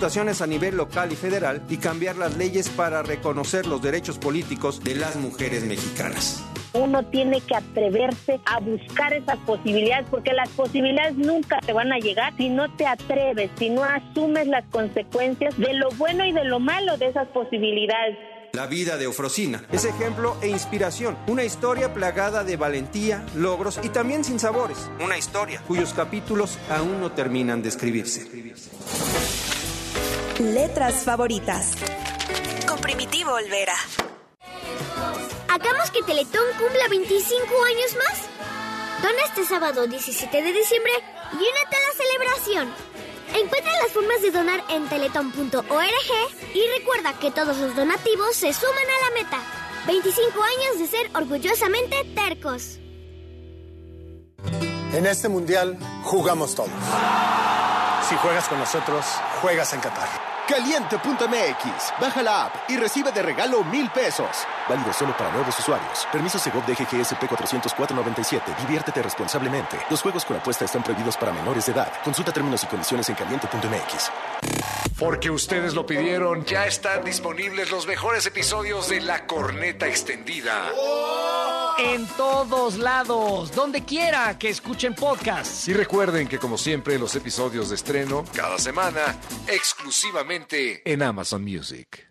situaciones a nivel local y federal y cambiar las leyes para reconocer los derechos políticos de las mujeres mexicanas. Uno tiene que atreverse a buscar esas posibilidades porque las posibilidades nunca te van a llegar si no te atreves, si no asumes las consecuencias de lo bueno y de lo malo de esas posibilidades. La vida de Ofrosina es ejemplo e inspiración, una historia plagada de valentía, logros y también sin sabores, una historia cuyos capítulos aún no terminan de escribirse. Letras favoritas. Con Primitivo Olvera. Hagamos que Teletón cumpla 25 años más. Dona este sábado 17 de diciembre y únete a la celebración. Encuentra las formas de donar en teletón.org y recuerda que todos los donativos se suman a la meta. 25 años de ser orgullosamente tercos. En este mundial jugamos todos. Si juegas con nosotros, juegas en Qatar. Caliente.mx. Baja la app y recibe de regalo mil pesos. Válido solo para nuevos usuarios. Permiso Segov de GGSP 40497. Diviértete responsablemente. Los juegos con apuesta están prohibidos para menores de edad. Consulta términos y condiciones en caliente.mx. Porque ustedes lo pidieron, ya están disponibles los mejores episodios de La Corneta Extendida. En todos lados, donde quiera que escuchen podcasts. Y recuerden que como siempre los episodios de estreno cada semana exclusivamente en Amazon Music.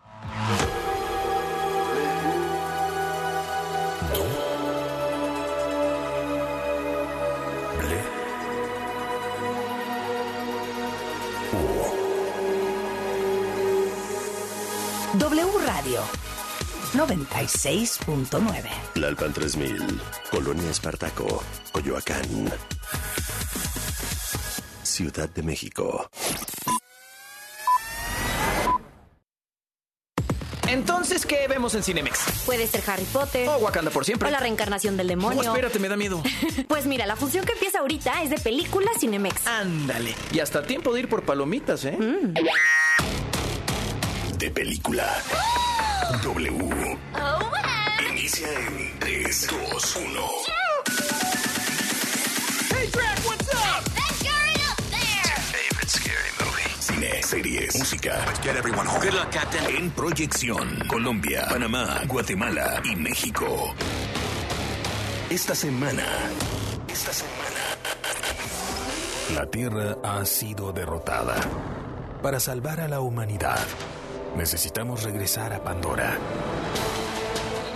W Radio 96.9. Lalpan 3000. Colonia Espartaco. Coyoacán. Ciudad de México. Entonces, ¿qué vemos en Cinemex? Puede ser Harry Potter. O Wakanda por siempre. O la reencarnación del demonio. No, espérate, me da miedo. pues mira, la función que empieza ahorita es de película Cinemex. Ándale. Y hasta tiempo de ir por palomitas, ¿eh? Mm. De película. W. Inicia en 3, 2, 1. Hey, Drac, what's up? That up there. Favorite scary movie. Cine, series, música. Let's get everyone home. Good luck, Captain. En proyección, Colombia, Panamá, Guatemala y México. Esta semana. Esta semana. La Tierra ha sido derrotada. Para salvar a la humanidad, necesitamos regresar a Pandora.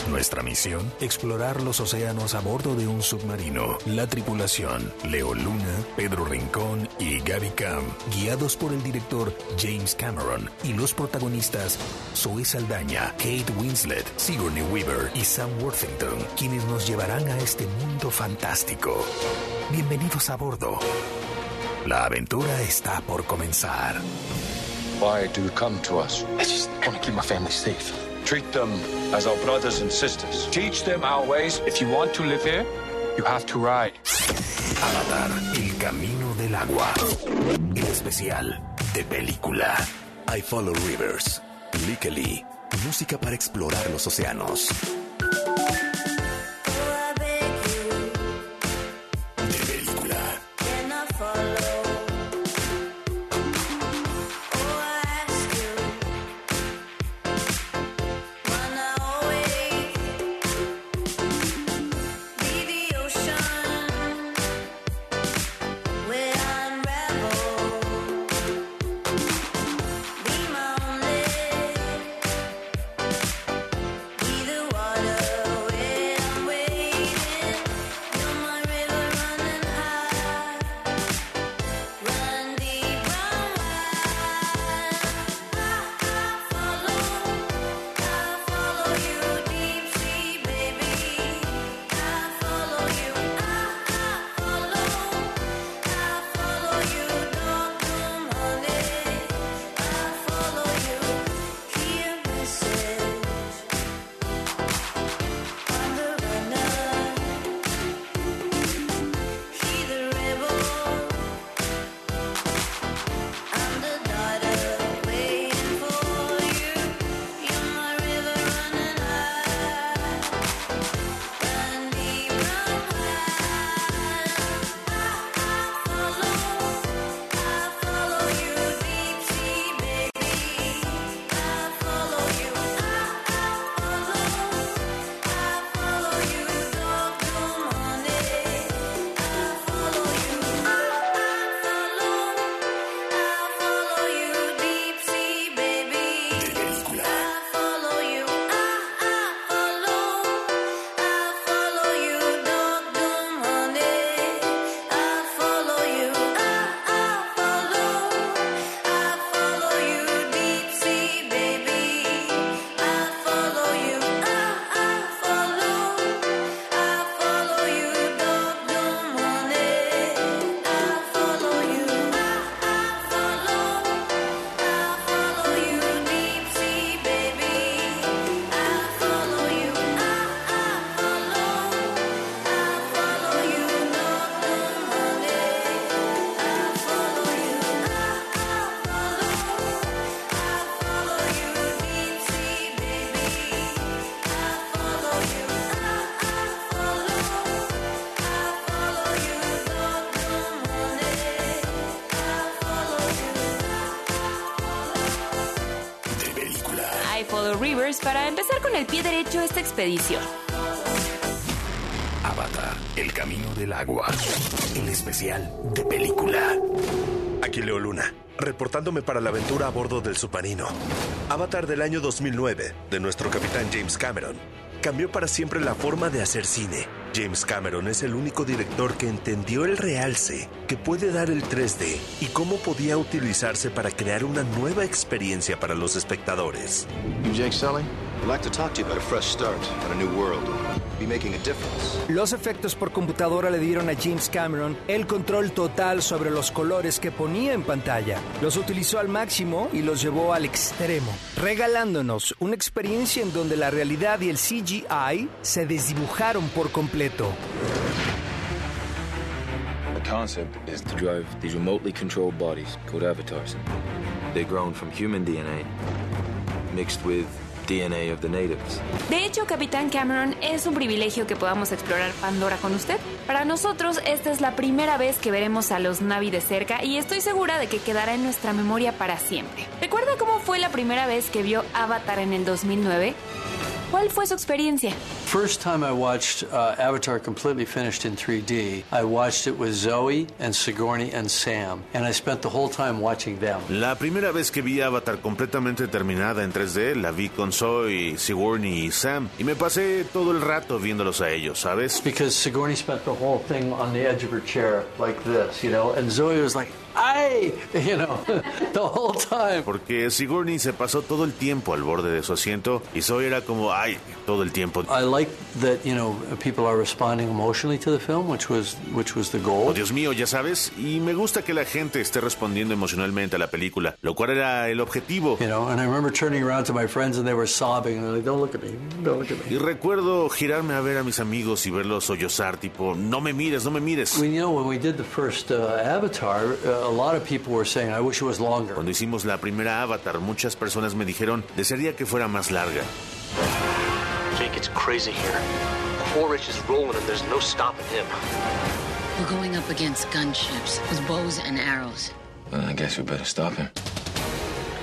Nuestra misión, explorar los océanos a bordo de un submarino. La tripulación, Leo Luna, Pedro Rincón y Gaby Cam, guiados por el director James Cameron y los protagonistas Zoe Saldaña, Kate Winslet, Sigourney Weaver y Sam Worthington, quienes nos llevarán a este mundo fantástico. Bienvenidos a bordo. La aventura está por comenzar. Why do you come to us? I just want to keep my family safe. Treat them as our brothers and sisters. Teach them our ways. If you want to live here, you have to ride. Avatar, el camino del agua. El especial de película. I Follow Rivers. Likely. Música para explorar los océanos. Expedición. Avatar, el camino del agua. El especial de película. Aquí Leo Luna, reportándome para la aventura a bordo del submarino. Avatar del año 2009, de nuestro capitán James Cameron, cambió para siempre la forma de hacer cine. James Cameron es el único director que entendió el realce que puede dar el 3D y cómo podía utilizarse para crear una nueva experiencia para los espectadores. Jake Sully? I'd like to talk to you about a fresh start on a new world. Be making a difference. Los efectos por computadora le dieron a James Cameron el control total sobre los colores que ponía en pantalla. Los utilizó al máximo y los llevó al extremo, regalándonos una experiencia en donde la realidad y el CGI se desdibujaron por completo. The concept is to drive these remotely controlled bodies called avatars. They're grown from human DNA mixed with DNA of the natives. De hecho, Capitán Cameron, es un privilegio que podamos explorar Pandora con usted. Para nosotros, esta es la primera vez que veremos a los Navi de cerca y estoy segura de que quedará en nuestra memoria para siempre. ¿Recuerda cómo fue la primera vez que vio Avatar en el 2009? ¿Cuál fue su experiencia? First time I watched uh, Avatar completely finished in 3D, I watched it with Zoe and Sigourney and Sam, and I spent the whole time watching them. La primera vez que vi Avatar completamente terminada en 3D, la vi con Zoe, Sigourney y Sam, y me pasé todo el rato viéndolos a ellos, ¿sabes? Because Sigourney spent the whole thing on the edge of her chair like this, you know, and Zoe was like, ¡ay! You know, the whole time. Porque Sigourney se pasó todo el tiempo al borde de su asiento y Zoe era como, ¡ay! todo el tiempo. I like that, you know, people are responding emotionally to the film, which was, which was the goal. Oh, Dios mío, ya sabes, y me gusta que la gente esté respondiendo emocionalmente a la película, lo cual era el objetivo. You know, and I remember turning around to my friends and they were sobbing and they're like, don't look at me, don't look at me. Y recuerdo girarme a ver a mis amigos y verlos sollozar, tipo, no me mires, no me mires. When, you know, when we did the first uh, Avatar, uh, a lot of people were saying, I wish it was longer. Cuando hicimos la primera Avatar, muchas personas me dijeron, desearía que fuera más larga. Jake, it's crazy here. Quaritch is rolling and there's no stopping him. We're going up against gunships with bows and arrows. Well, I guess we better stop him.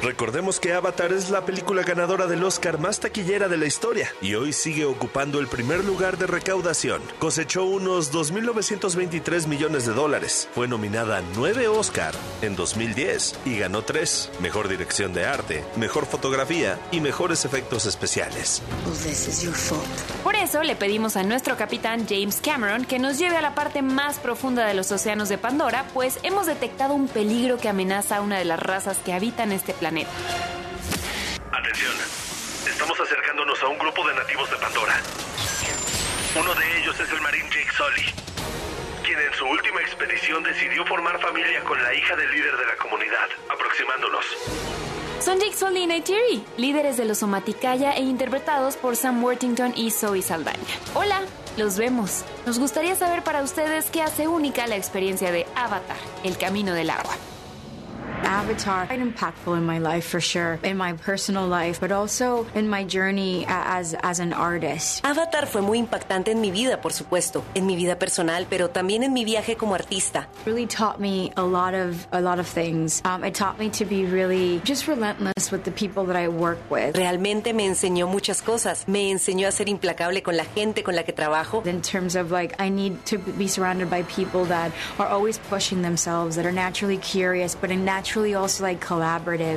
Recordemos que Avatar es la película ganadora del Oscar más taquillera de la historia y hoy sigue ocupando el primer lugar de recaudación. Cosechó unos 2.923 millones de dólares. Fue nominada a 9 Oscar en 2010 y ganó 3. Mejor dirección de arte, mejor fotografía y mejores efectos especiales. Por eso le pedimos a nuestro capitán James Cameron que nos lleve a la parte más profunda de los océanos de Pandora, pues hemos detectado un peligro que amenaza a una de las razas que habitan este planeta. Atención, estamos acercándonos a un grupo de nativos de Pandora. Uno de ellos es el marín Jake Sully, quien en su última expedición decidió formar familia con la hija del líder de la comunidad, aproximándonos. Son Jake Sully y Neytiri, líderes de los Somaticaya e interpretados por Sam Worthington y Zoe Saldaña. Hola, los vemos. Nos gustaría saber para ustedes qué hace única la experiencia de Avatar, el camino del agua. Avatar quite impactful in my life for sure, in my personal life, but also in my journey as as an artist. Avatar fue muy impactante en mi vida, por supuesto, en mi vida personal, pero también en mi viaje como artista. Really taught me a lot of a lot of things. Um, it taught me to be really just relentless with the people that I work with. Realmente me enseñó muchas cosas. Me enseñó a ser implacable con la gente con la que trabajo. In terms of like I need to be surrounded by people that are always pushing themselves, that are naturally curious, but in naturally also like collaborative.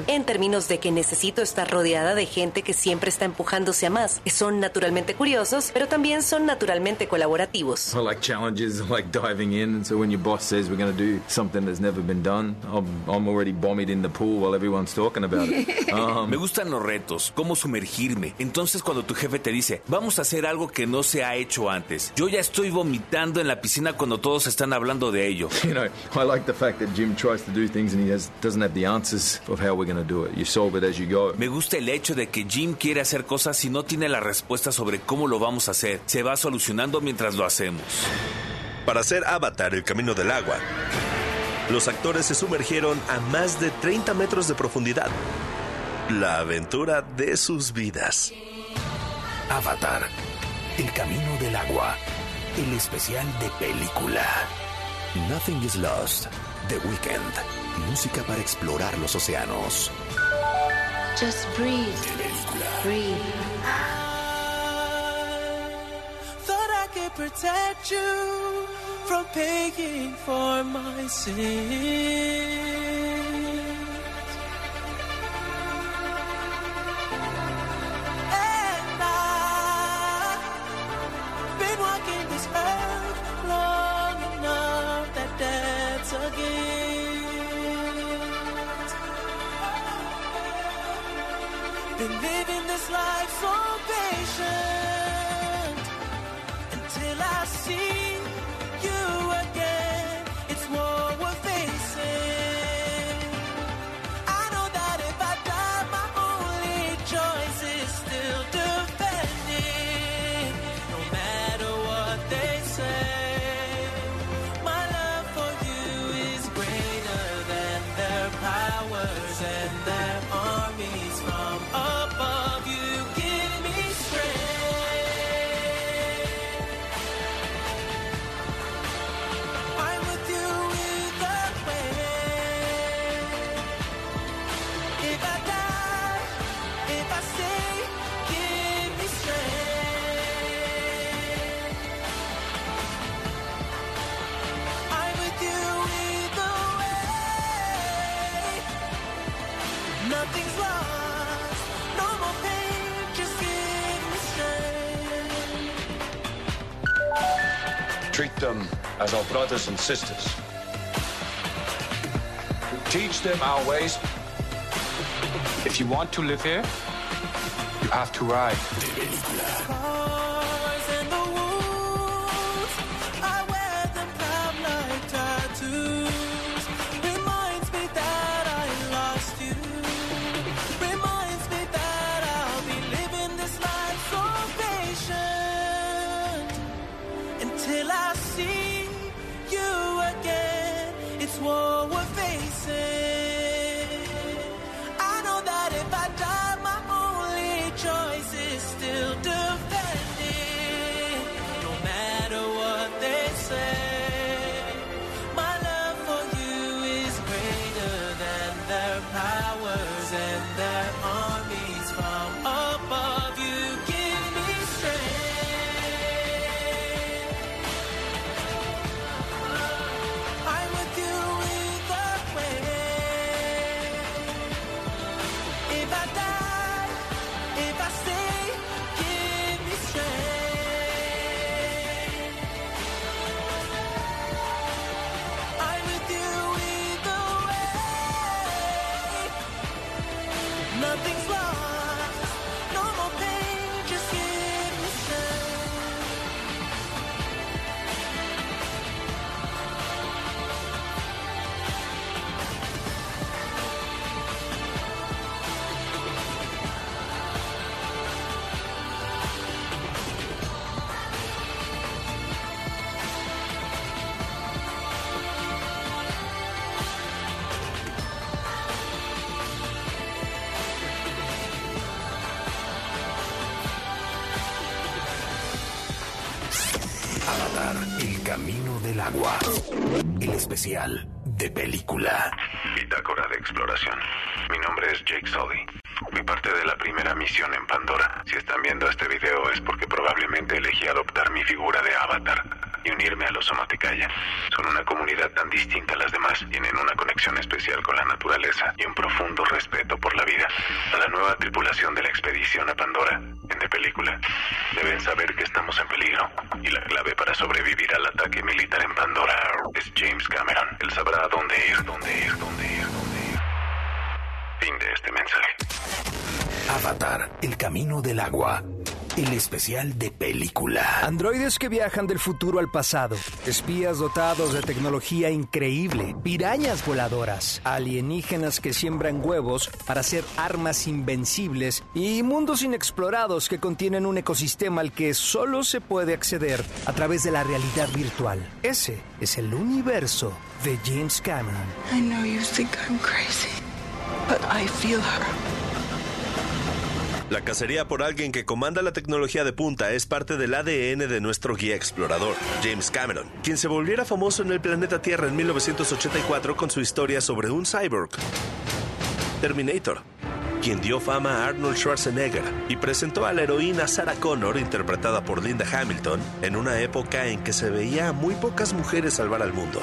En términos de que necesito estar rodeada de gente que siempre está empujándose a más, que son naturalmente curiosos, pero también son naturalmente colaborativos. I like challenges, I like diving in, and so when your boss says we're going to do something that's never been done, I'm, I'm already bombied in the pool while everyone's talking about it. Um, Me gustan los retos, cómo sumergirme. Entonces cuando tu jefe te dice, vamos a hacer algo que no se ha hecho antes, yo ya estoy vomitando en la piscina cuando todos están hablando de ello. You know, I like the fact that Jim tries to do things and he has, doesn't have the answers of how we're going to do it. You solve it as you go. Me gusta el hecho de que Jim quiere hacer cosas y no tiene la respuesta sobre cómo lo vamos a hacer. Se va solucionando mientras lo hacemos. Para hacer Avatar el camino del agua, los actores se sumergieron a más de 30 metros de profundidad. La aventura de sus vidas. Avatar, el camino del agua. El especial de película. Nothing is lost. The Weeknd. Música para explorar los océanos. Just breathe. Breathe. Thought I could protect you from paying for my sins. Life so patient Treat them as our brothers and sisters. Teach them our ways. If you want to live here, you have to ride. Agua. El especial de película. Bitácora de exploración. Mi nombre es Jake Sully. Fui parte de la primera misión en Pandora. Si están viendo este video es porque probablemente elegí adoptar mi figura de avatar y unirme a los Somaticaya. Son una comunidad tan distinta a las demás. Tienen una conexión especial con la naturaleza y un profundo respeto por la vida. A la nueva tripulación de la expedición a Pandora, en de película, deben saber que estamos en peligro. Y la clave para sobrevivir al ataque militar en Pandora es James Cameron. Él sabrá dónde ir, dónde ir, dónde ir, dónde ir. Fin de este mensaje. Avatar, el camino del agua. El especial de película. Androides que viajan del futuro al pasado. Espías dotados de tecnología increíble. Pirañas voladoras. Alienígenas que siembran huevos para hacer armas invencibles. Y mundos inexplorados que contienen un ecosistema al que solo se puede acceder a través de la realidad virtual. Ese es el universo de James Cameron. I know you think I'm crazy, but I feel her. La cacería por alguien que comanda la tecnología de punta es parte del ADN de nuestro guía explorador, James Cameron, quien se volviera famoso en el planeta Tierra en 1984 con su historia sobre un cyborg, Terminator. quien dio fama a Arnold Schwarzenegger y presentó a la heroína Sarah Connor, interpretada por Linda Hamilton, en una época en que se veía a muy pocas mujeres salvar al mundo.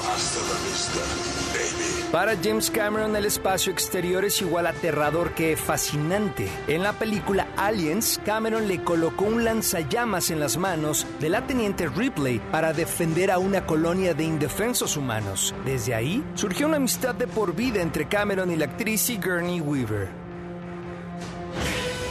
Para James Cameron, el espacio exterior es igual aterrador que fascinante. En la película Aliens, Cameron le colocó un lanzallamas en las manos de la teniente Ripley para defender a una colonia de indefensos humanos. Desde ahí surgió una amistad de por vida entre Cameron y la actriz Sigourney Weaver.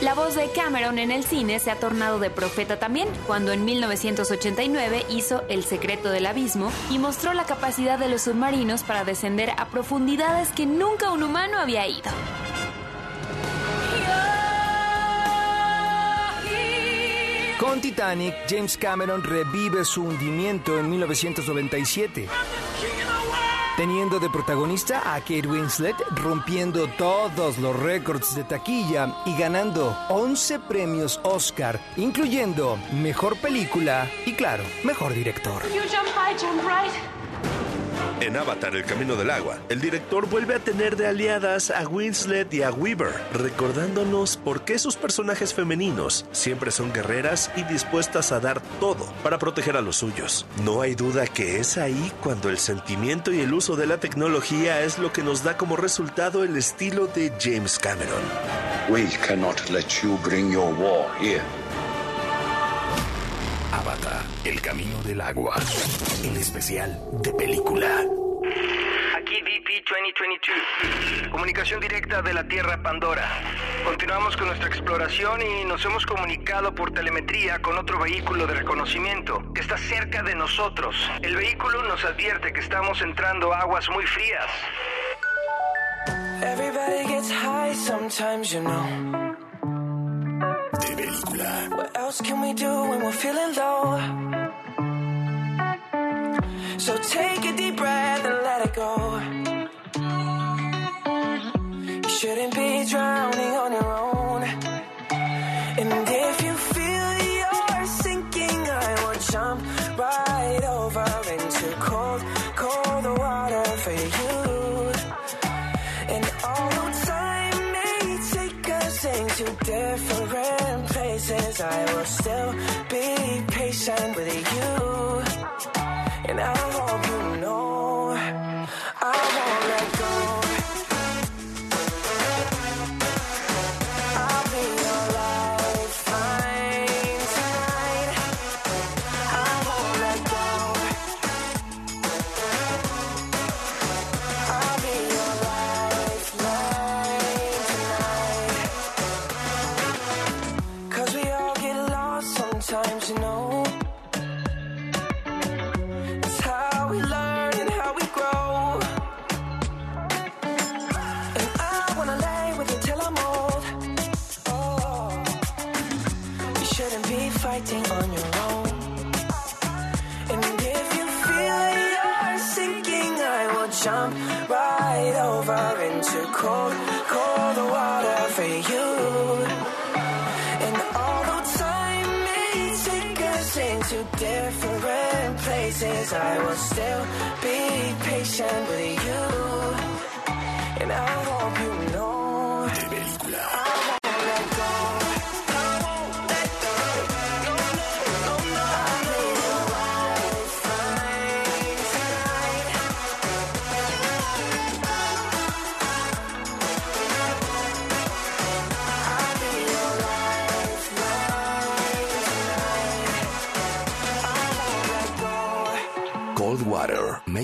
La voz de Cameron en el cine se ha tornado de profeta también, cuando en 1989 hizo El secreto del abismo y mostró la capacidad de los submarinos para descender a profundidades que nunca un humano había ido. Con Titanic, James Cameron revive su hundimiento en 1997 teniendo de protagonista a Kate Winslet rompiendo todos los récords de taquilla y ganando 11 premios Oscar, incluyendo Mejor Película y claro, Mejor Director. En Avatar, El Camino del Agua, el director vuelve a tener de aliadas a Winslet y a Weaver, recordándonos por qué sus personajes femeninos siempre son guerreras y dispuestas a dar todo para proteger a los suyos. No hay duda que es ahí cuando el sentimiento y el uso de la tecnología es lo que nos da como resultado el estilo de James Cameron. We cannot let you bring your war here. Avatar, El Camino del Agua, el especial de película. Aquí DP 2022, comunicación directa de la Tierra Pandora. Continuamos con nuestra exploración y nos hemos comunicado por telemetría con otro vehículo de reconocimiento que está cerca de nosotros. El vehículo nos advierte que estamos entrando a aguas muy frías. Everybody gets high sometimes, you know. What else can we do when we're feeling low? So take a deep breath and let it go. You shouldn't be drowning on your own. And if you feel you're sinking, I will jump right over into cold, cold water for you. And although time may take us into different places, I will still be patient with you. And I hope you know fighting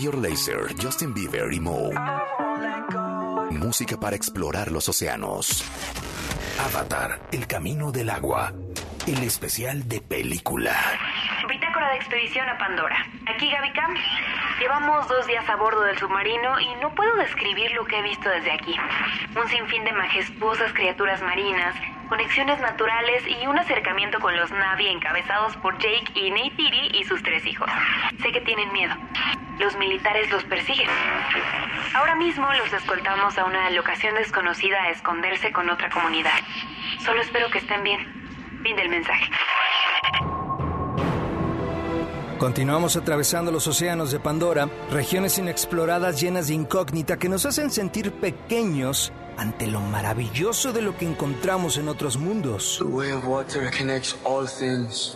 Mayor Lazer, Justin Bieber y Moe. Música para explorar los océanos. Avatar, El Camino del Agua, el especial de película. Bitácora de expedición a Pandora. Aquí Gaby Cam. Llevamos dos días a bordo del submarino y no puedo describir lo que he visto desde aquí. Un sinfín de majestuosas criaturas marinas, conexiones naturales y un acercamiento con los Navi encabezados por Jake y Neytiri y sus tres hijos. Sé que tienen miedo. Los militares los persiguen. Ahora mismo los escoltamos a una locación desconocida a esconderse con otra comunidad. Solo espero que estén bien. Fin del mensaje. Continuamos atravesando los océanos de Pandora, regiones inexploradas llenas de incógnita que nos hacen sentir pequeños ante lo maravilloso de lo que encontramos en otros mundos.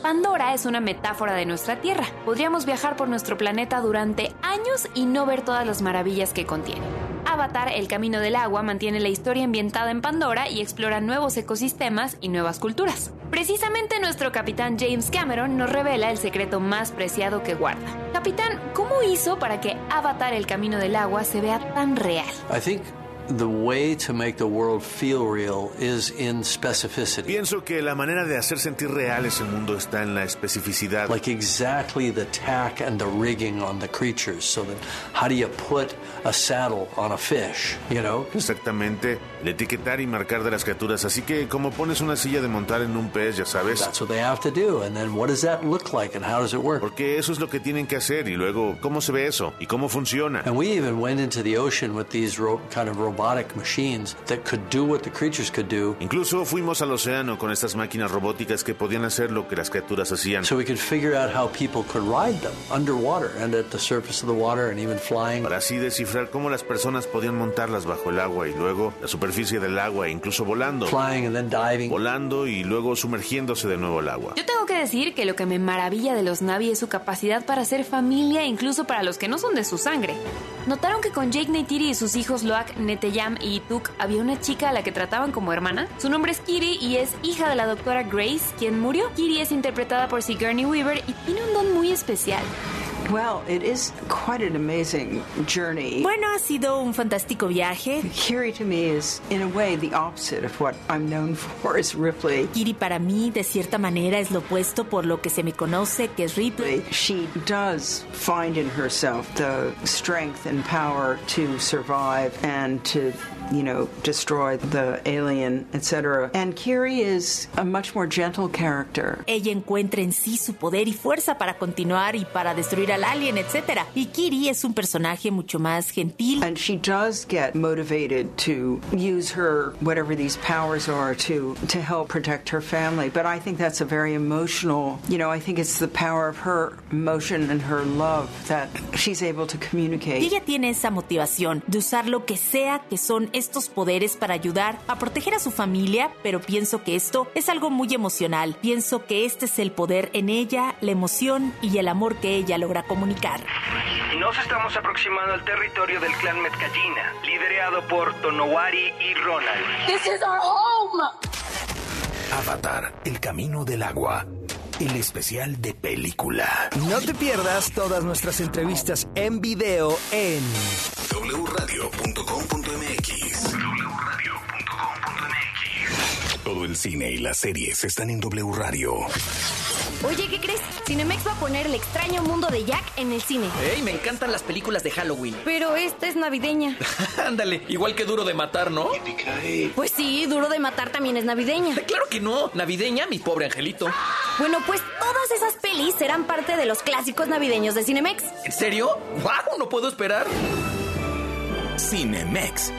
Pandora es una metáfora de nuestra Tierra. Podríamos viajar por nuestro planeta durante años y no ver todas las maravillas que contiene. Avatar, El Camino del Agua, mantiene la historia ambientada en Pandora y explora nuevos ecosistemas y nuevas culturas. Precisamente nuestro capitán James Cameron nos revela el secreto más preciado que guarda. Capitán, ¿cómo hizo para que Avatar, El Camino del Agua se vea tan real? I think the way to make the world feel real is in specificity. Pienso que la manera de hacer sentir real ese mundo está en la especificidad. Like exactly the tack and the rigging on the creatures. So that how do you put a saddle on a fish, you know? Exactamente, el etiquetar y marcar de las criaturas. Así que como pones una silla de montar en un pez, ya sabes. Porque eso es lo que tienen que hacer y luego cómo se ve eso y cómo funciona. And we even went into the ocean with these ro- kind of robotic machines that could do what the creatures could do. Incluso fuimos al océano con estas máquinas robóticas que podían hacer lo que las criaturas hacían. So we could figure out how people could ride them underwater and at the surface of the water and even flying. Para así descifrar cómo las personas podían montarlas bajo el agua y luego la superficie del agua, incluso volando. Flying and then diving. Volando y luego sumergiéndose de nuevo al agua. Yo tengo que decir que lo que me maravilla de los Navi es su capacidad para ser familia incluso para los que no son de su sangre. ¿Notaron que con Jake Neytiri y sus hijos Loak, Neteyam y Tuk había una chica a la que trataban como hermana? Su nombre es Kiri y es hija de la doctora Grace, quien murió. Kiri es interpretada por Sigourney Weaver y tiene un don muy especial. Well, it is quite an amazing journey. Bueno, ha sido un fantástico viaje. Kiri to me is, in a way, the opposite of what I'm known for as Ripley. Kiri para mí, de cierta manera, es lo opuesto por lo que se me conoce, que es Ripley. She does find in herself the strength and power to survive and to you know, destroy the alien, etc. And Kiri is a much more gentle character. Ella encuentra en sí su poder y fuerza para continuar y para destruir al alien, etc. Y Kiri es un personaje mucho más gentil. And she does get motivated to use her whatever these powers are to to help protect her family. But I think that's a very emotional, you know, I think it's the power of her emotion and her love that she's able to communicate. Y ella tiene esa motivación de usar lo que sea que son estos poderes para ayudar a proteger a su familia, pero pienso que esto es algo muy emocional. Pienso que este es el poder en ella, la emoción y el amor que ella logra comunicar. Nos estamos aproximando al territorio del clan Metkallina, liderado por Tonowari y Ronald. This is our home. Avatar, el camino del agua. El especial de película. No te pierdas todas nuestras entrevistas en video en wradio.com.mx. Todo el cine y las series están en W Radio. Oye, ¿qué crees? Cinemex va a poner El extraño mundo de Jack en el cine. ¡Ey! Me encantan las películas de Halloween. Pero esta es navideña. Ándale, igual que Duro de Matar, ¿no? Pues sí, Duro de Matar también es navideña. Claro que no. Navideña, mi pobre angelito. Bueno, pues todas esas pelis serán parte de los clásicos navideños de Cinemex. ¿En serio? ¡Wow! No puedo esperar. Cinemex.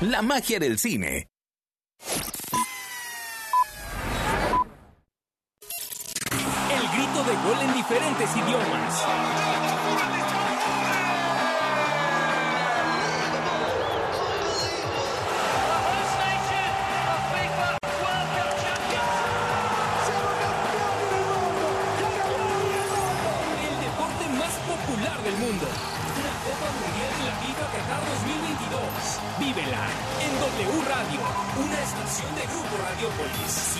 La magia del cine. El grito de gol en diferentes idiomas.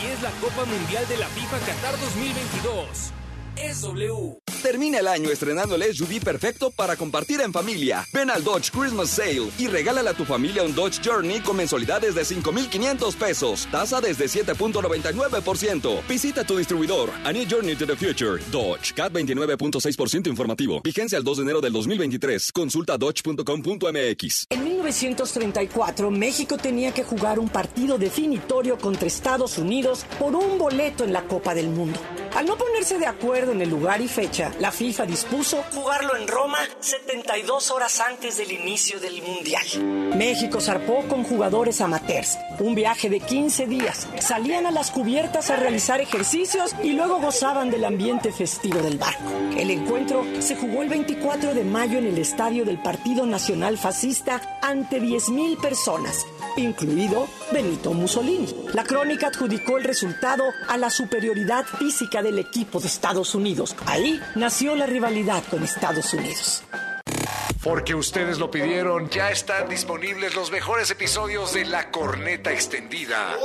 Si es la Copa Mundial de la FIFA Qatar 2022, es W. Termina el año estrenando el SUV perfecto para compartir en familia. Ven al Dodge Christmas Sale y regálale a tu familia un Dodge Journey con mensualidades de 5,500 pesos. Tasa desde 7.99%. Visita tu distribuidor. A New Journey to the Future. Dodge. CAT 29.6% informativo. Vigencia al 2 de enero del 2023. Consulta dodge.com.mx. En 1934, México tenía que jugar un partido definitorio contra Estados Unidos por un boleto en la Copa del Mundo. Al no ponerse de acuerdo en el lugar y fecha, la FIFA dispuso jugarlo en Roma 72 horas antes del inicio del Mundial. México zarpó con jugadores amateurs. Un viaje de 15 días. Salían a las cubiertas a realizar ejercicios y luego gozaban del ambiente festivo del barco. El encuentro se jugó el 24 de mayo en el estadio del Partido Nacional Fascista aproximadamente 10.000 personas, incluido Benito Mussolini. La crónica adjudicó el resultado a la superioridad física del equipo de Estados Unidos. Ahí nació la rivalidad con Estados Unidos. Porque ustedes lo pidieron, ya están disponibles los mejores episodios de La Corneta Extendida.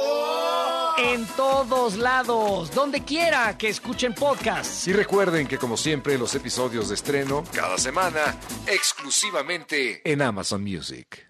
En todos lados, donde quiera que escuchen podcasts. Y recuerden que como siempre los episodios de estreno cada semana exclusivamente en Amazon Music.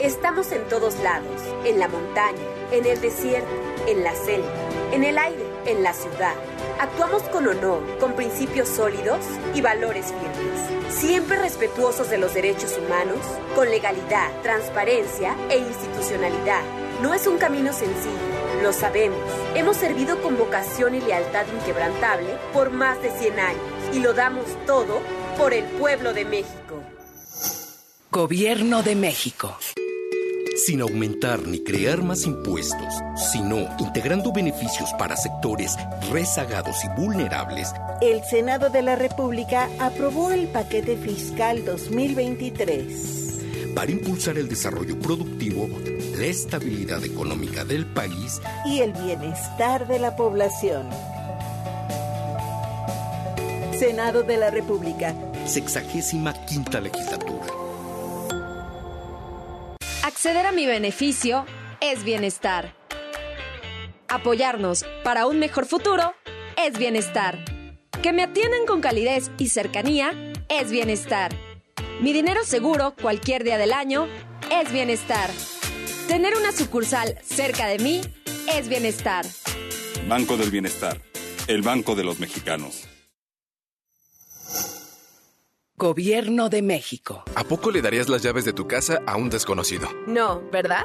Estamos en todos lados, en la montaña, en el desierto, en la selva, en el aire, en la ciudad. Actuamos con honor, con principios sólidos y valores firmes, siempre respetuosos de los derechos humanos, con legalidad, transparencia e institucionalidad. No es un camino sencillo, lo sabemos. Hemos servido con vocación y lealtad inquebrantable por más de 100 años y lo damos todo por el pueblo de México. Gobierno de México. Sin aumentar ni crear más impuestos, sino integrando beneficios para sectores rezagados y vulnerables, el Senado de la República aprobó el paquete fiscal 2023 para impulsar el desarrollo productivo, la estabilidad económica del país y el bienestar de la población. Senado de la República. Sexagésima quinta legislatura. Acceder a mi beneficio es bienestar. Apoyarnos para un mejor futuro es bienestar. Que me atiendan con calidez y cercanía es bienestar. Mi dinero seguro cualquier día del año es bienestar. Tener una sucursal cerca de mí es bienestar. Banco del Bienestar, el banco de los mexicanos. Gobierno de México. ¿A poco le darías las llaves de tu casa a un desconocido? No, ¿verdad?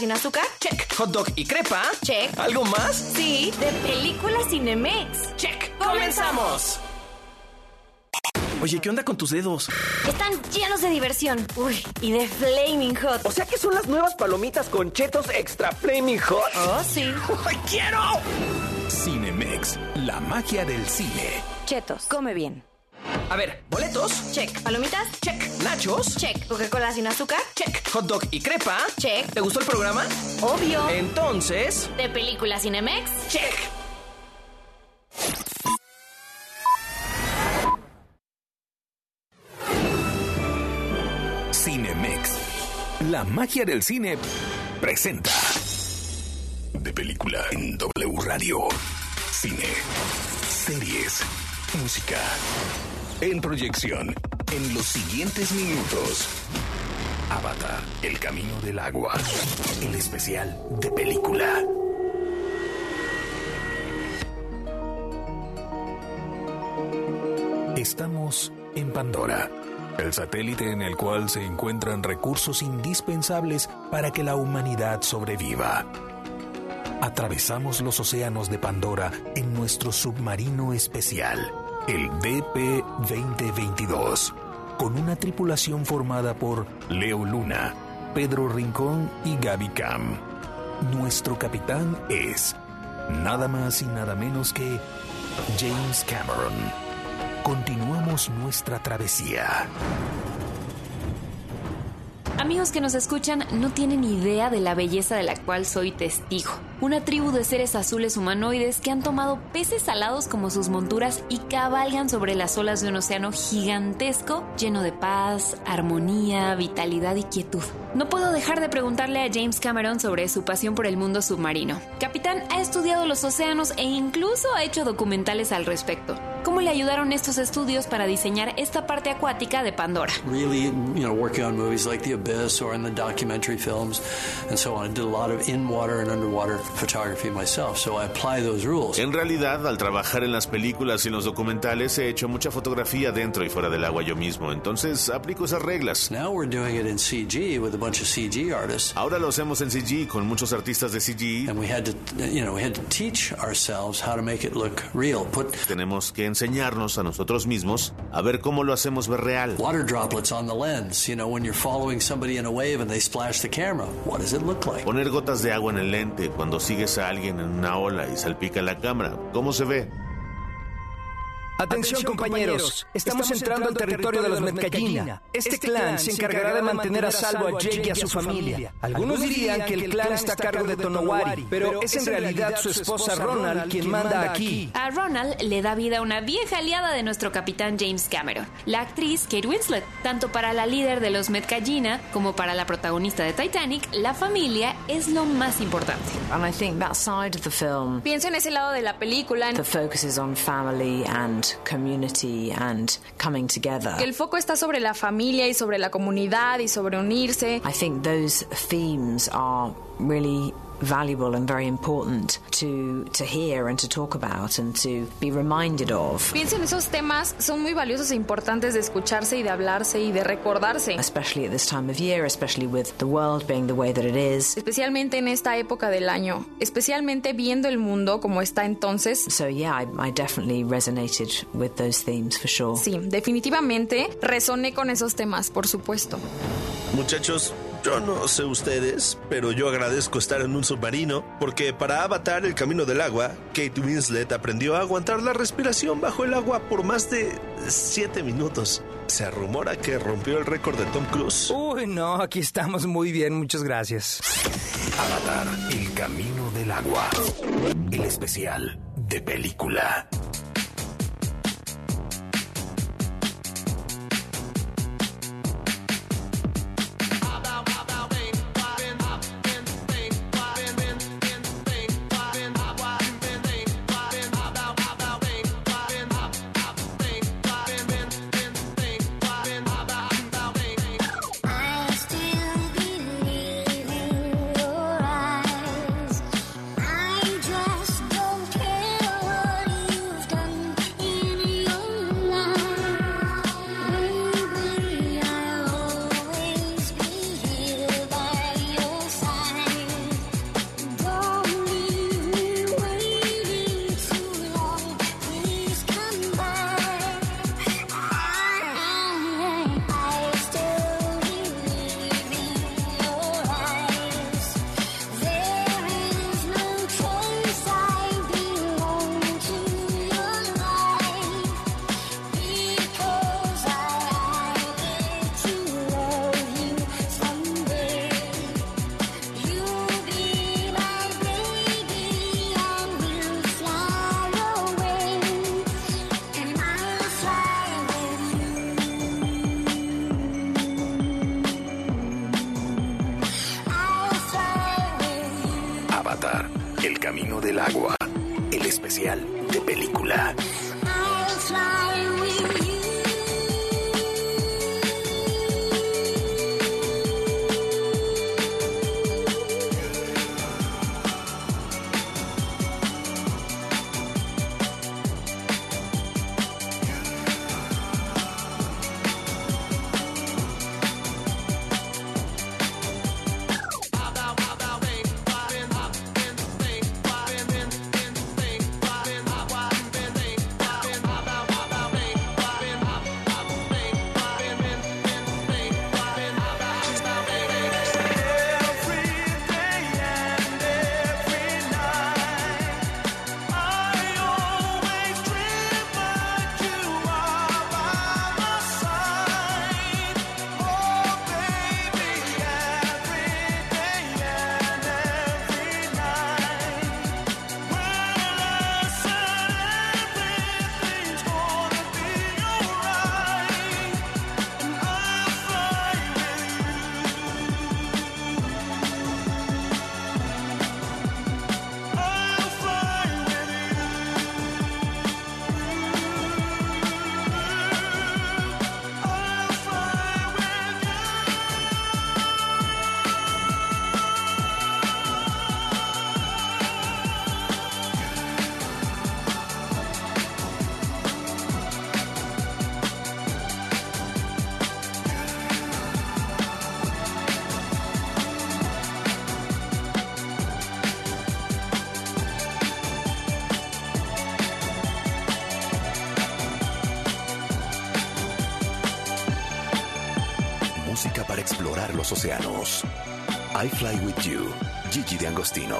sin azúcar. Check. Hot dog y crepa. Check. ¿Algo más? Sí, de película Cinemex. Check. ¡Comenzamos! Oye, ¿qué onda con tus dedos? Están llenos de diversión. Uy, y de Flaming Hot. O sea que son las nuevas palomitas con chetos extra Flaming Hot. Oh, sí. ¡Ay, quiero! Cinemex, la magia del cine. Chetos, come bien. A ver, boletos. Check. Palomitas. Check. Nachos. Check. Coca-Cola sin azúcar. Check. Hot dog y crepa. Check. ¿Te gustó el programa? Obvio. Entonces. ¿De película Cinemex? Check. Cinemex, la magia del cine presenta. De película en W Radio. Cine, series, música. En proyección, en los siguientes minutos. Avatar, El Camino del Agua. El especial de película. Estamos en Pandora, el satélite en el cual se encuentran recursos indispensables para que la humanidad sobreviva. Atravesamos los océanos de Pandora en nuestro submarino especial, el DP-2022, con una tripulación formada por Leo Luna, Pedro Rincón y Gaby Cam. Nuestro capitán es nada más y nada menos que James Cameron. Continuamos nuestra travesía. Amigos que nos escuchan no tienen idea de la belleza de la cual soy testigo. Una tribu de seres azules humanoides que han tomado peces salados como sus monturas y cabalgan sobre las olas de un océano gigantesco lleno de paz, armonía, vitalidad y quietud. No puedo dejar de preguntarle a James Cameron sobre su pasión por el mundo submarino. Capitán ha estudiado los océanos e incluso ha hecho documentales al respecto. ¿Cómo le ayudaron estos estudios para diseñar esta parte acuática de Pandora? Really, you know, working on movies like The Abyss or in the documentary films and so on. I did a lot of in-water and underwater photography myself, so I apply those rules. En realidad, al trabajar en las películas y en los documentales, he hecho mucha fotografía dentro y fuera del agua yo mismo, entonces aplico esas reglas. Now we're doing it in CG with a bunch of CG artists. Ahora lo hacemos en CG con muchos artistas de CG. And we had to, you know, we had to teach ourselves how to make it look real. Put Tenemos que enseñarnos a nosotros mismos a ver cómo lo hacemos ver real. water droplets on the lens. You know, when you're following somebody in a wave and they splash the camera, what does it look like? Poner gotas de agua en el lente cuando sigues a alguien en una ola y salpica la cámara. ¿Cómo se ve? Atención, compañeros, estamos entrando al territorio de los Mercallina. Este clan se encargará de mantener a salvo a Jake y a su familia. Algunos dirían que el clan está a cargo de Tonowari, pero es en realidad su esposa Ronald quien manda aquí. A Ronald le da vida una vieja aliada de nuestro capitán James Cameron, la actriz Kate Winslet. Tanto para la líder de los Metcallina como para la protagonista de Titanic, la familia es lo más importante. Pienso en ese lado de la película, the focus is on family and community and coming together. el foco está sobre la familia y sobre la comunidad y sobre unirse. I think those themes are really valuable and very important to to hear and to talk about and to be reminded of. Esos temas, son muy valiosos e importantes de escucharse y de hablarse y de recordarse. Especially at this time of year, especially with the world being the way that it is. Especialmente en esta época del año, especialmente viendo el mundo como está entonces. So yeah, I, I definitely resonated with those themes for sure. Sí, definitivamente resoné con esos temas, por supuesto. Muchachos, yo no sé ustedes, pero yo agradezco estar en un submarino porque para Avatar el camino del agua, Kate Winslet aprendió a aguantar la respiración bajo el agua por más de 7 minutos. Se rumora que rompió el récord de Tom Cruise. Uy, no, aquí estamos muy bien, muchas gracias. Avatar, el camino del agua. El especial de película. Explorar los océanos. I Fly With You, Gigi de Angostino.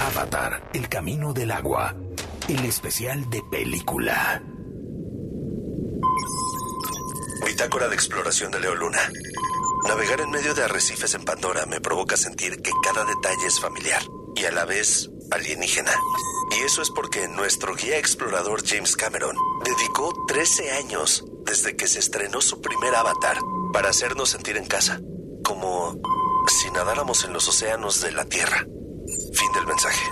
Avatar, El Camino del Agua, el especial de película. Bitácora de exploración de Leo Luna. Navegar en medio de arrecifes en Pandora me provoca sentir que cada detalle es familiar y a la vez alienígena. Y eso es porque nuestro guía explorador James Cameron dedicó 13 años desde que se estrenó su primer avatar para hacernos sentir en casa, como si nadáramos en los océanos de la Tierra. Fin del mensaje.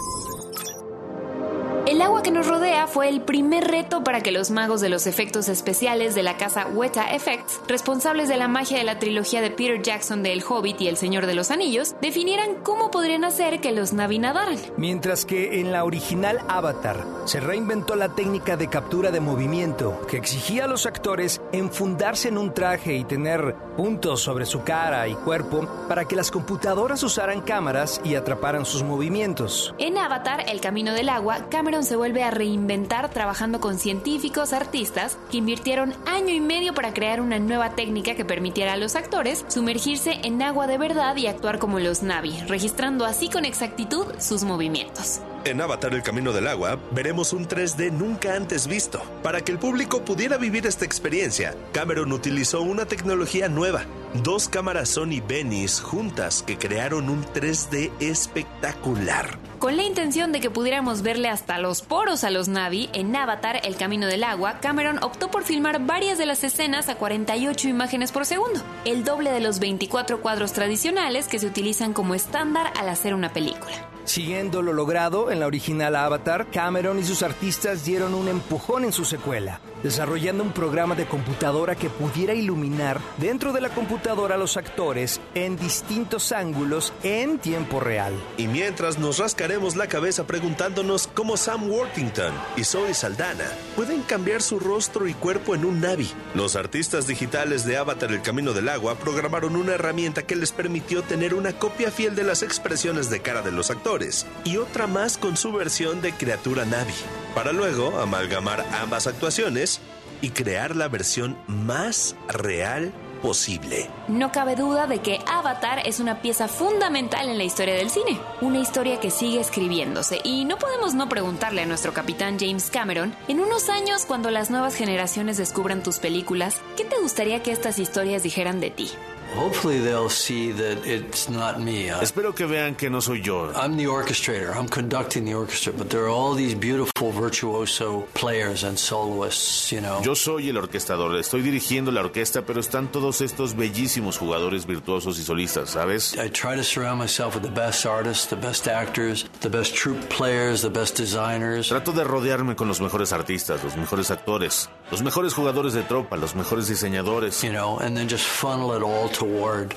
El agua que nos rodea fue el primer reto para que los magos de los efectos especiales de la casa Weta Effects, responsables de la magia de la trilogía de Peter Jackson de El Hobbit y El Señor de los Anillos, definieran cómo podrían hacer que los Navi nadaran. Mientras que en la original Avatar se reinventó la técnica de captura de movimiento que exigía a los actores enfundarse en un traje y tener puntos sobre su cara y cuerpo para que las computadoras usaran cámaras y atraparan sus movimientos. En Avatar, El Camino del Agua, Cameron se vuelve a reinventar trabajando con científicos artistas que invirtieron año y medio para crear una nueva técnica que permitiera a los actores sumergirse en agua de verdad y actuar como los Navi, registrando así con exactitud sus movimientos. En Avatar El Camino del Agua veremos un 3D nunca antes visto. Para que el público pudiera vivir esta experiencia, Cameron utilizó una tecnología nueva, dos cámaras Sony Venice juntas que crearon un 3D espectacular. Con la intención de que pudiéramos verle hasta los poros a los Navi, en Avatar El Camino del Agua, Cameron optó por filmar varias de las escenas a 48 imágenes por segundo, el doble de los 24 cuadros tradicionales que se utilizan como estándar al hacer una película. Siguiendo lo logrado en la original Avatar, Cameron y sus artistas dieron un empujón en su secuela, desarrollando un programa de computadora que pudiera iluminar dentro de la computadora a los actores en distintos ángulos en tiempo real. Y mientras nos rascaremos la cabeza preguntándonos cómo Sam Worthington y Zoe Saldana pueden cambiar su rostro y cuerpo en un Navi. Los artistas digitales de Avatar El Camino del Agua programaron una herramienta que les permitió tener una copia fiel de las expresiones de cara de los actores y otra más con su versión de criatura Navi, para luego amalgamar ambas actuaciones y crear la versión más real posible. No cabe duda de que Avatar es una pieza fundamental en la historia del cine, una historia que sigue escribiéndose y no podemos no preguntarle a nuestro capitán James Cameron, en unos años cuando las nuevas generaciones descubran tus películas, ¿qué te gustaría que estas historias dijeran de ti? Hopefully they'll see that it's not me. I, Espero que vean que no soy yo. I'm the orchestrator. I'm conducting the orchestra, but there are all these beautiful virtuoso players and soloists, you know. Yo soy el orquestador, estoy dirigiendo la orquesta, pero están todos estos bellísimos jugadores virtuosos y solistas, ¿sabes? I try to surround myself with the best artists, the best actors, the best troupe players, the best designers. Trato de rodearme con los mejores artistas, los mejores actores, los mejores jugadores de tropa, los mejores diseñadores. You know, and then just funnel it all toward,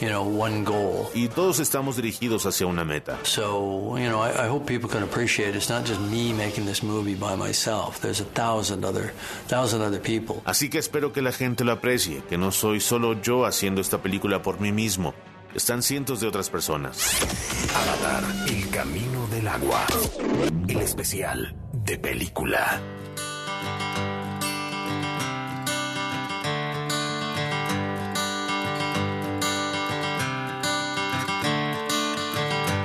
you know, one goal. Y todos estamos dirigidos hacia una meta. So, you know, I, I hope people can appreciate it's not just me making this movie by myself. There's a thousand other, thousand other people. Así que espero que la gente lo aprecie, que no soy solo yo haciendo esta película por mí mismo. Están cientos de otras personas. Avatar, el camino del agua. El especial de película.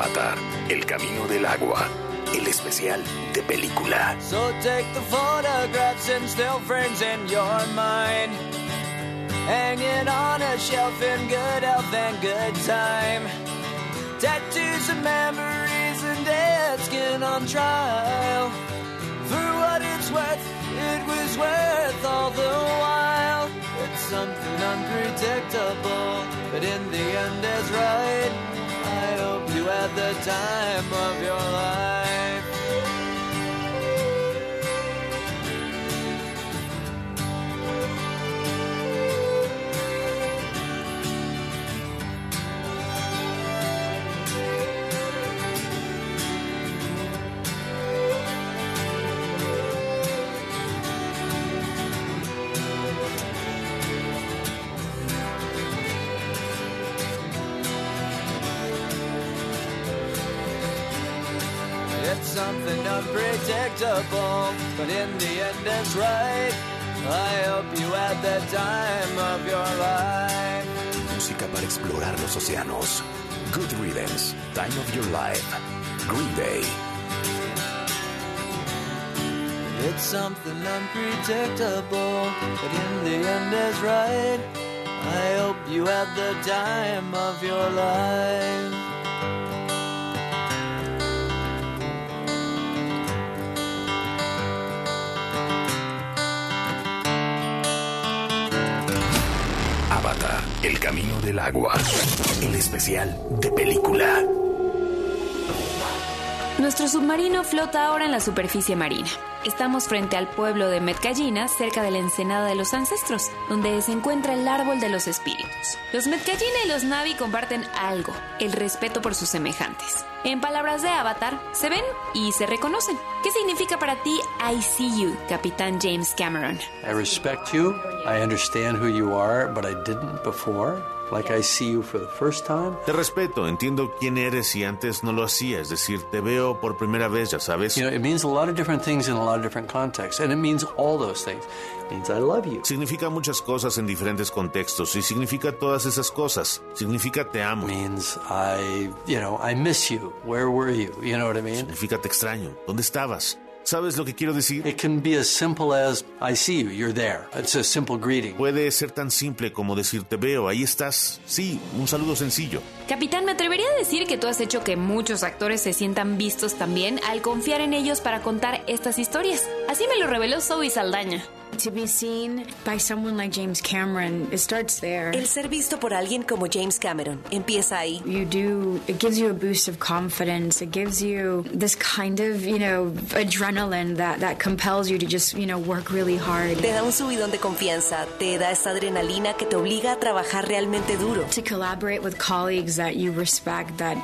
Avatar, el camino del agua. El especial de película. So take the photographs and still frames in your mind. Hanging on a shelf in good health and good time. Tattoos and memories and dead skin on trial. For what it's worth, it was worth all the while. It's something unpredictable, but in the end it's right. You had the time of your life. Something unpredictable, but in the end it's right. I hope you had the time of your life. Música para explorar los océanos. Good Riddance, Time of Your Life. Green Day. It's something unpredictable, but in the end it's right. I hope you had the time of your life. El Camino del Agua. El especial de película. Nuestro submarino flota ahora en la superficie marina. Estamos frente al pueblo de Metcallina, cerca de la ensenada de los ancestros, donde se encuentra el árbol de los espíritus. Los Metcallina y los Navi comparten algo, el respeto por sus semejantes. En palabras de Avatar, se ven y se reconocen. ¿Qué significa para ti I see you, Capitán James Cameron? I respect you. I understand who you are, but I didn't before. Like I see you for the first time. Te respeto, entiendo quién eres y antes no lo hacía, es decir, te veo por primera vez, ya sabes. You know, it means a lot of different things in a lot of different contexts, and it means all those things. It means I love you. Significa muchas cosas en diferentes contextos y significa todas esas cosas. Significa te amo. means I, you know, I miss you. Where were you? You know what I mean? Significa te extraño. ¿Dónde estabas? ¿Sabes lo que quiero decir? It can be as simple as I see you, you're there. It's a simple greeting. Puede ser tan simple como decir te veo, ahí estás. Sí, un saludo sencillo. Capitán, me atrevería a decir que tú has hecho que muchos actores se sientan vistos también al confiar en ellos para contar estas historias. Así me lo reveló Zoe Saldaña. To be seen by someone like James Cameron, it starts there. El ser visto por alguien como James Cameron empieza ahí. You do, it gives you a boost of confidence. It gives you this kind of, you know, adrenaline that, that compels you to just, you know, work really hard. Te da un subidón de confianza, te da esta adrenalina que te obliga a trabajar realmente duro. To collaborate with colleagues that you respect that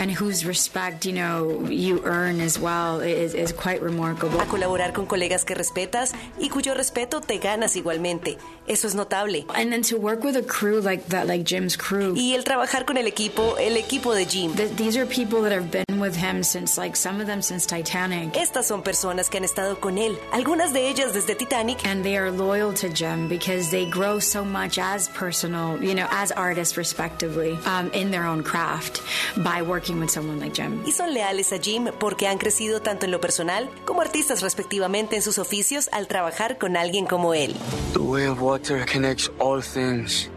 and whose respect, you know, you earn as well is, is quite remarkable. A colaborar con colegas que respetas y cuyo respeto te ganas igualmente. Eso es notable. And then to work with a crew like that, like Jim's crew. Y el trabajar con el equipo, el equipo de Jim. Th- these are people that have been with him since, like, some of them since Titanic. Estas son personas que han estado con él, algunas de ellas desde Titanic. And they are loyal to Jim because they grow so much as personal, you know, as artists respectively, um, in their own craft by working with someone like Jim. Y son leales a Jim porque han crecido tanto en lo personal como artistas respectivamente en sus oficios al trabajar con alguien como él. The way of water connects all things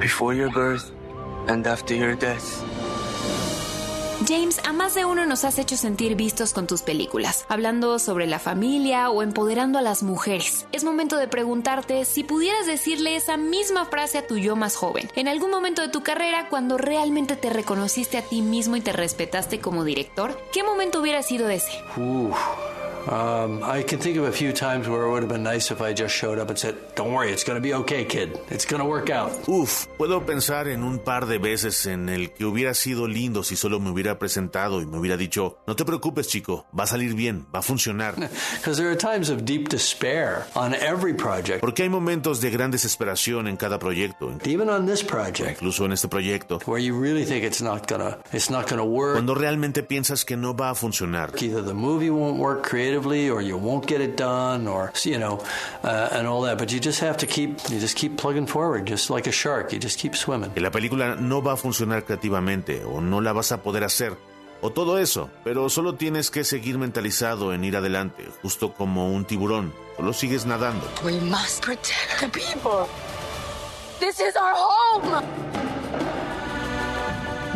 before your birth and after your death. James, a más de uno nos has hecho sentir vistos con tus películas, hablando sobre la familia o empoderando a las mujeres. Es momento de preguntarte si pudieras decirle esa misma frase a tu yo más joven, en algún momento de tu carrera cuando realmente te reconociste a ti mismo y te respetaste como director, ¿qué momento hubiera sido ese? Ooh. Um, I can think of a few times where it would have been nice if I just showed up and said, "Don't worry, it's going to be okay, kid. It's going to work out." Uf, puedo pensar en un par de veces en el que hubiera sido lindo si solo me hubiera presentado y me hubiera dicho, no te preocupes chico, va a salir bien, va a funcionar. Because there are times of deep despair on every project. Porque hay momentos de gran desesperación en cada proyecto. Even on this project. Incluso en este proyecto. Where you really think it's not gonna, it's not gonna work. Cuando realmente piensas que no va a funcionar. Either the movie won't work creatively or you won't get it done or you know and all that but you just have to keep you just keep plugging forward just like a shark you just keep swimming que la película no va a funcionar creativamente o no la vas a poder hacer o todo eso pero solo tienes que seguir mentalizado en ir adelante justo como un tiburón solo sigues nadando We must protect the people. This is our home.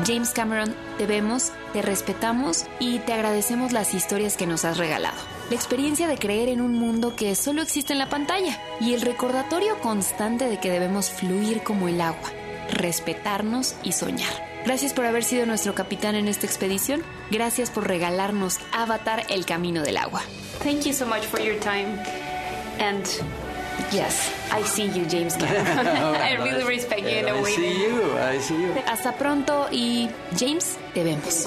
James Cameron, te vemos, te respetamos y te agradecemos las historias que nos has regalado. la experiencia de creer en un mundo que solo existe en la pantalla y el recordatorio constante de que debemos fluir como el agua, respetarnos y soñar. Gracias por haber sido nuestro capitán en esta expedición. Gracias por regalarnos Avatar El Camino del Agua. Thank you so much for your time. And yes, I see you, James Cameron. I really respect you in a I way. see you, I see you. Hasta pronto y James, te vemos.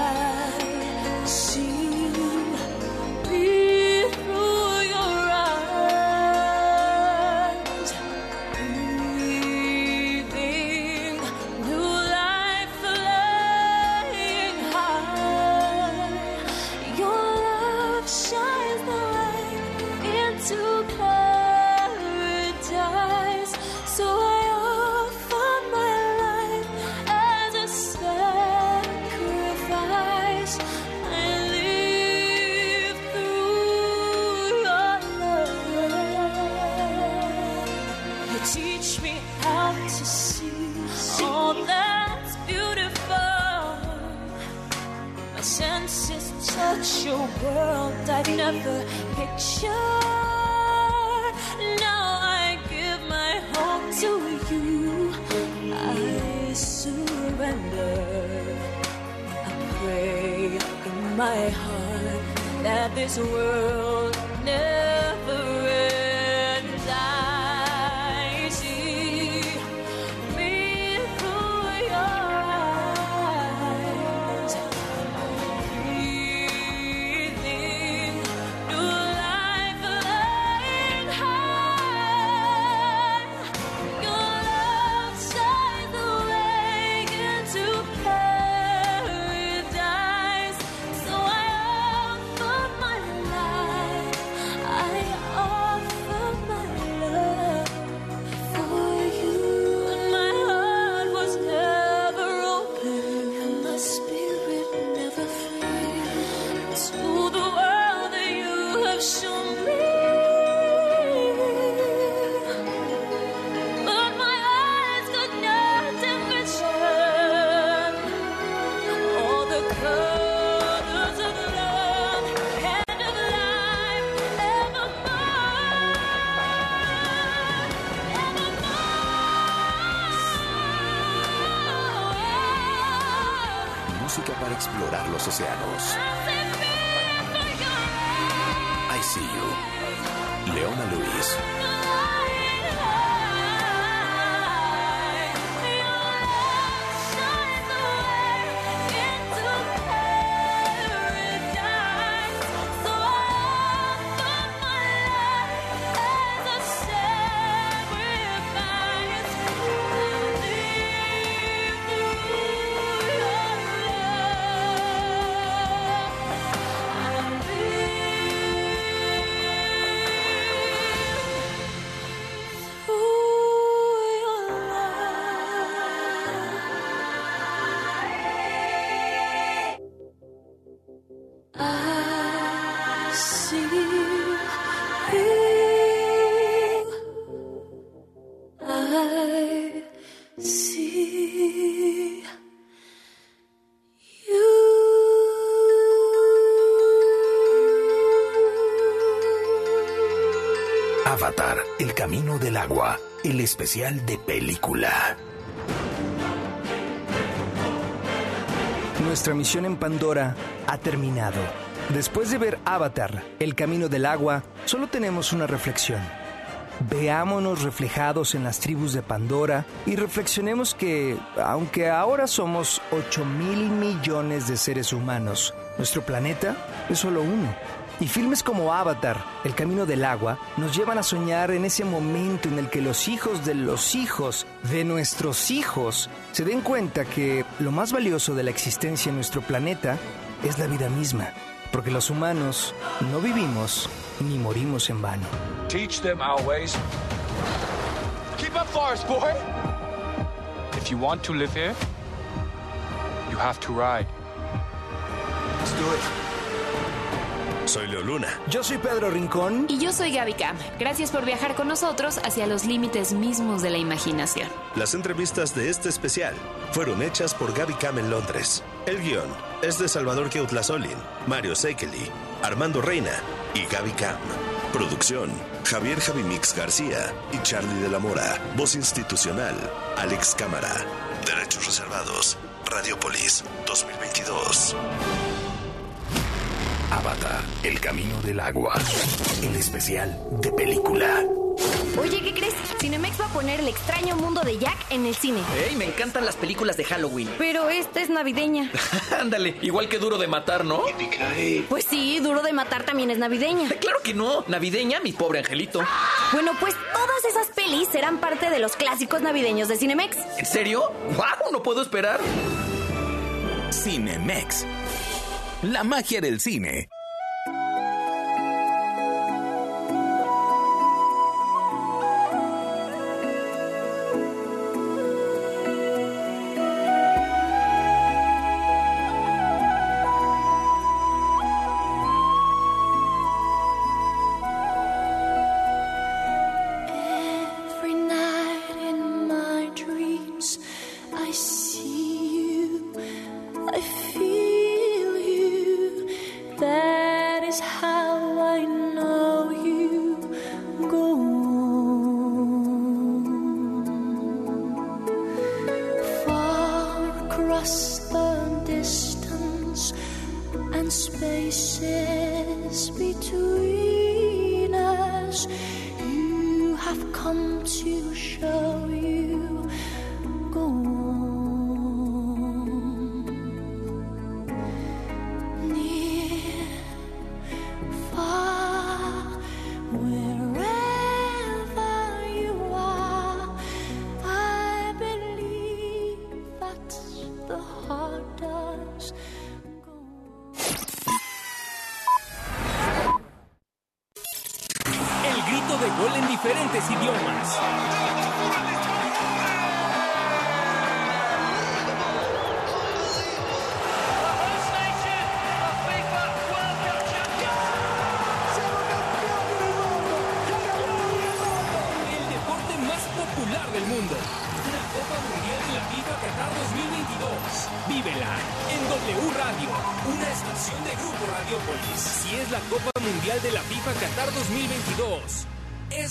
world I've never pictured. Now I give my hope to you. I surrender. I pray in my heart that this world never especial de película. Nuestra misión en Pandora ha terminado. Después de ver Avatar, El Camino del Agua, solo tenemos una reflexión. Veámonos reflejados en las tribus de Pandora y reflexionemos que, aunque ahora somos 8 mil millones de seres humanos, nuestro planeta es solo uno. Y filmes como Avatar, El Camino del Agua, nos llevan a soñar en ese momento en el que los hijos de los hijos de nuestros hijos se den cuenta que lo más valioso de la existencia en nuestro planeta es la vida misma, porque los humanos no vivimos ni morimos en vano. Teach them our ways. Keep up, Forest Boy. If you want to live here, you have to ride. Let's do it. Soy Leo Luna. Yo soy Pedro Rincón. Y yo soy Gaby Cam. Gracias por viajar con nosotros hacia los límites mismos de la imaginación. Las entrevistas de este especial fueron hechas por Gaby Cam en Londres. El guion es de Salvador Keutlasolin, Mario Sekeli, Armando Reina y Gaby Cam. Producción, Javier Javimix García y Charlie de la Mora. Voz institucional, Alex Cámara. Derechos reservados, Radiopolis 2022. Avatar, El Camino del Agua. El especial de película. Oye, ¿qué crees? Cinemex va a poner El extraño mundo de Jack en el cine. ¡Ey! Me encantan las películas de Halloween. Pero esta es navideña. Ándale, igual que Duro de Matar, ¿no? Pues sí, Duro de Matar también es navideña. Claro que no. Navideña, mi pobre angelito. Bueno, pues todas esas pelis serán parte de los clásicos navideños de Cinemex. ¿En serio? ¡Wow! No puedo esperar. Cinemex. La magia del cine.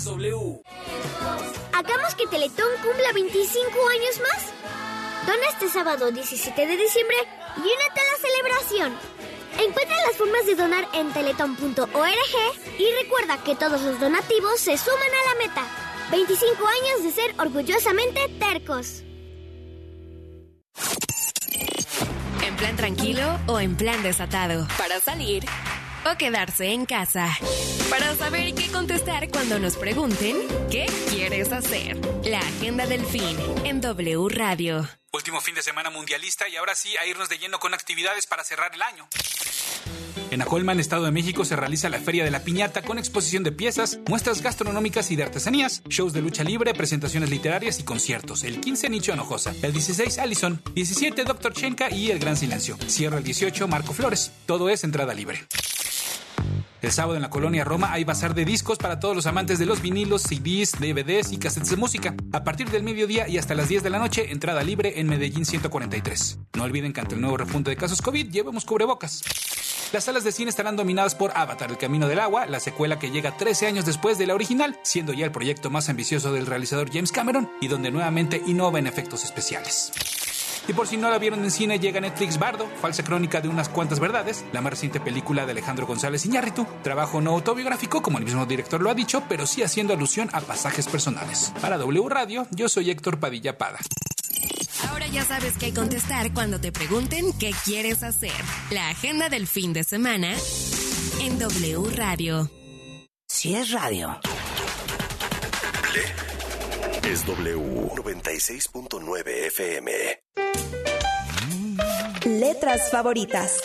Es W. Hagamos que Teletón cumpla 25 años más. Dona este sábado 17 de diciembre y únete a la celebración. Encuentra las formas de donar en teletón.org y recuerda que todos los donativos se suman a la meta. 25 años de ser orgullosamente tercos. En plan tranquilo o en plan desatado. Para salir o quedarse en casa. Para saber qué contestar cuando nos pregunten qué quieres hacer. La agenda del fin en W Radio. Último fin de semana mundialista y ahora sí a irnos de lleno con actividades para cerrar el año. En Acolma, en Estado de México, se realiza la Feria de la Piñata con exposición de piezas, muestras gastronómicas y de artesanías, shows de lucha libre, presentaciones literarias y conciertos. El 15, Nicho Enojosa. El 16, Allison. 17, Dr. Chenka y El Gran Silencio. Cierra el 18, Marco Flores. Todo es entrada libre. El sábado en la colonia Roma hay bazar de discos para todos los amantes de los vinilos, CDs, DVDs y cassettes de música. A partir del mediodía y hasta las 10 de la noche, entrada libre en Medellín 143. No olviden que ante el nuevo repunte de casos COVID llevemos cubrebocas. Las salas de cine estarán dominadas por Avatar, El Camino del Agua, la secuela que llega 13 años después de la original, siendo ya el proyecto más ambicioso del realizador James Cameron y donde nuevamente innova en efectos especiales. Y por si no la vieron en cine, llega Netflix Bardo, falsa crónica de unas cuantas verdades, la más reciente película de Alejandro González Iñárritu, trabajo no autobiográfico, como el mismo director lo ha dicho, pero sí haciendo alusión a pasajes personales. Para W Radio, yo soy Héctor Padilla Pada. Ahora ya sabes qué contestar cuando te pregunten qué quieres hacer. La agenda del fin de semana en W Radio. Si es radio. Es W 96.9 FM. Letras favoritas.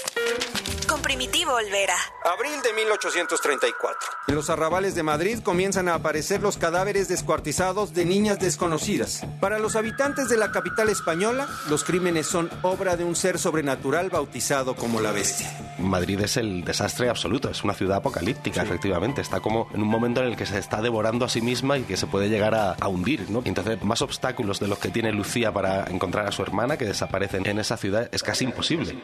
Con Primitivo Olvera. Abril de 1834. En los arrabales de Madrid comienzan a aparecer los cadáveres descuartizados de niñas desconocidas. Para los habitantes de la capital española, los crímenes son obra de un ser sobrenatural bautizado como la bestia. Madrid es el desastre absoluto, es una ciudad apocalíptica, efectivamente. Está como en un momento en el que se está devorando a sí misma y que se puede llegar a, a hundir, ¿no? Y entonces, más obstáculos de los que tiene Lucía para encontrar a su hermana que desaparecen en esa ciudad es casi imposible.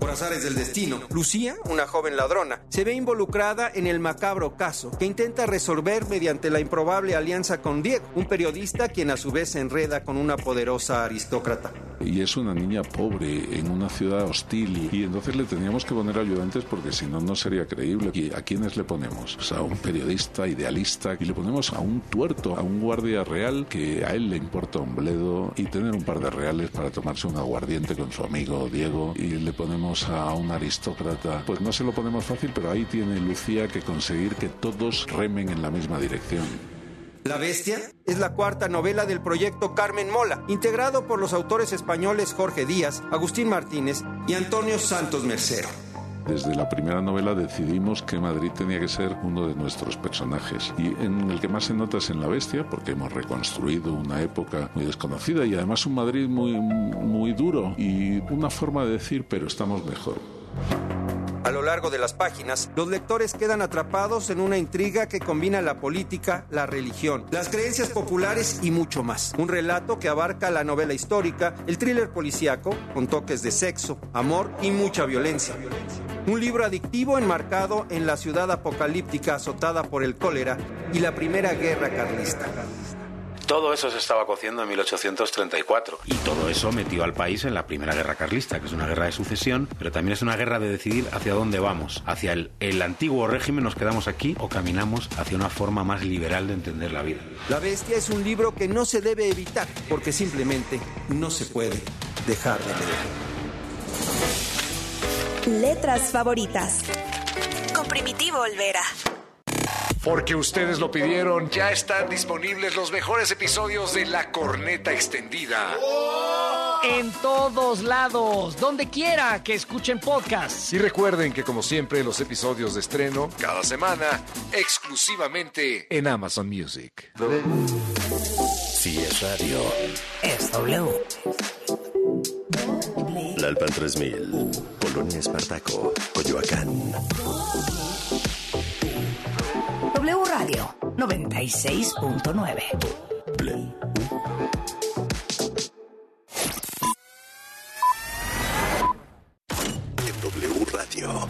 Por azares del destino, Lucía, una joven ladrona, se ve involucrada en el macabro caso que intenta resolver mediante la improbable alianza con Diego, un periodista quien a su vez se enreda con una poderosa aristócrata. Y es una niña pobre en una ciudad hostil y entonces le teníamos que poner ayudantes porque si no, no sería creíble. ¿Y a quiénes le ponemos? Pues a un periodista idealista y le ponemos a un tuerto, a un guardia real que a él le importa un bledo y tener un par de reales para tomarse un aguardiente con su amigo Diego y le ponemos a un aristócrata. Pues no se lo ponemos fácil, pero ahí tiene Lucía que conseguir que todos remen en la misma dirección. La Bestia es la cuarta novela del proyecto Carmen Mola, integrado por los autores españoles Jorge Díaz, Agustín Martínez y Antonio Santos Mercero. Desde la primera novela decidimos que Madrid tenía que ser uno de nuestros personajes y en el que más se nota es en La Bestia porque hemos reconstruido una época muy desconocida y además un Madrid muy, muy duro y una forma de decir pero estamos mejor. A lo largo de las páginas, los lectores quedan atrapados en una intriga que combina la política, la religión, las creencias populares y mucho más. Un relato que abarca la novela histórica, el thriller policíaco, con toques de sexo, amor y mucha violencia. Un libro adictivo enmarcado en la ciudad apocalíptica azotada por el cólera y la primera guerra carlista. Todo eso se estaba cociendo en 1834. Y todo eso metió al país en la Primera Guerra Carlista, que es una guerra de sucesión, pero también es una guerra de decidir hacia dónde vamos. Hacia el, el antiguo régimen nos quedamos aquí o caminamos hacia una forma más liberal de entender la vida. La Bestia es un libro que no se debe evitar, porque simplemente no se puede dejar de leer. Letras favoritas. Con Primitivo Olvera. Porque ustedes lo pidieron, ya están disponibles los mejores episodios de La Corneta Extendida. En todos lados, donde quiera que escuchen podcasts. Y recuerden que como siempre los episodios de estreno cada semana exclusivamente en Amazon Music. Si es radio. Es W. La Alpan 3000. Polonia Espartaco. Coyoacán. Radio noventa y seis punto nueve. Radio.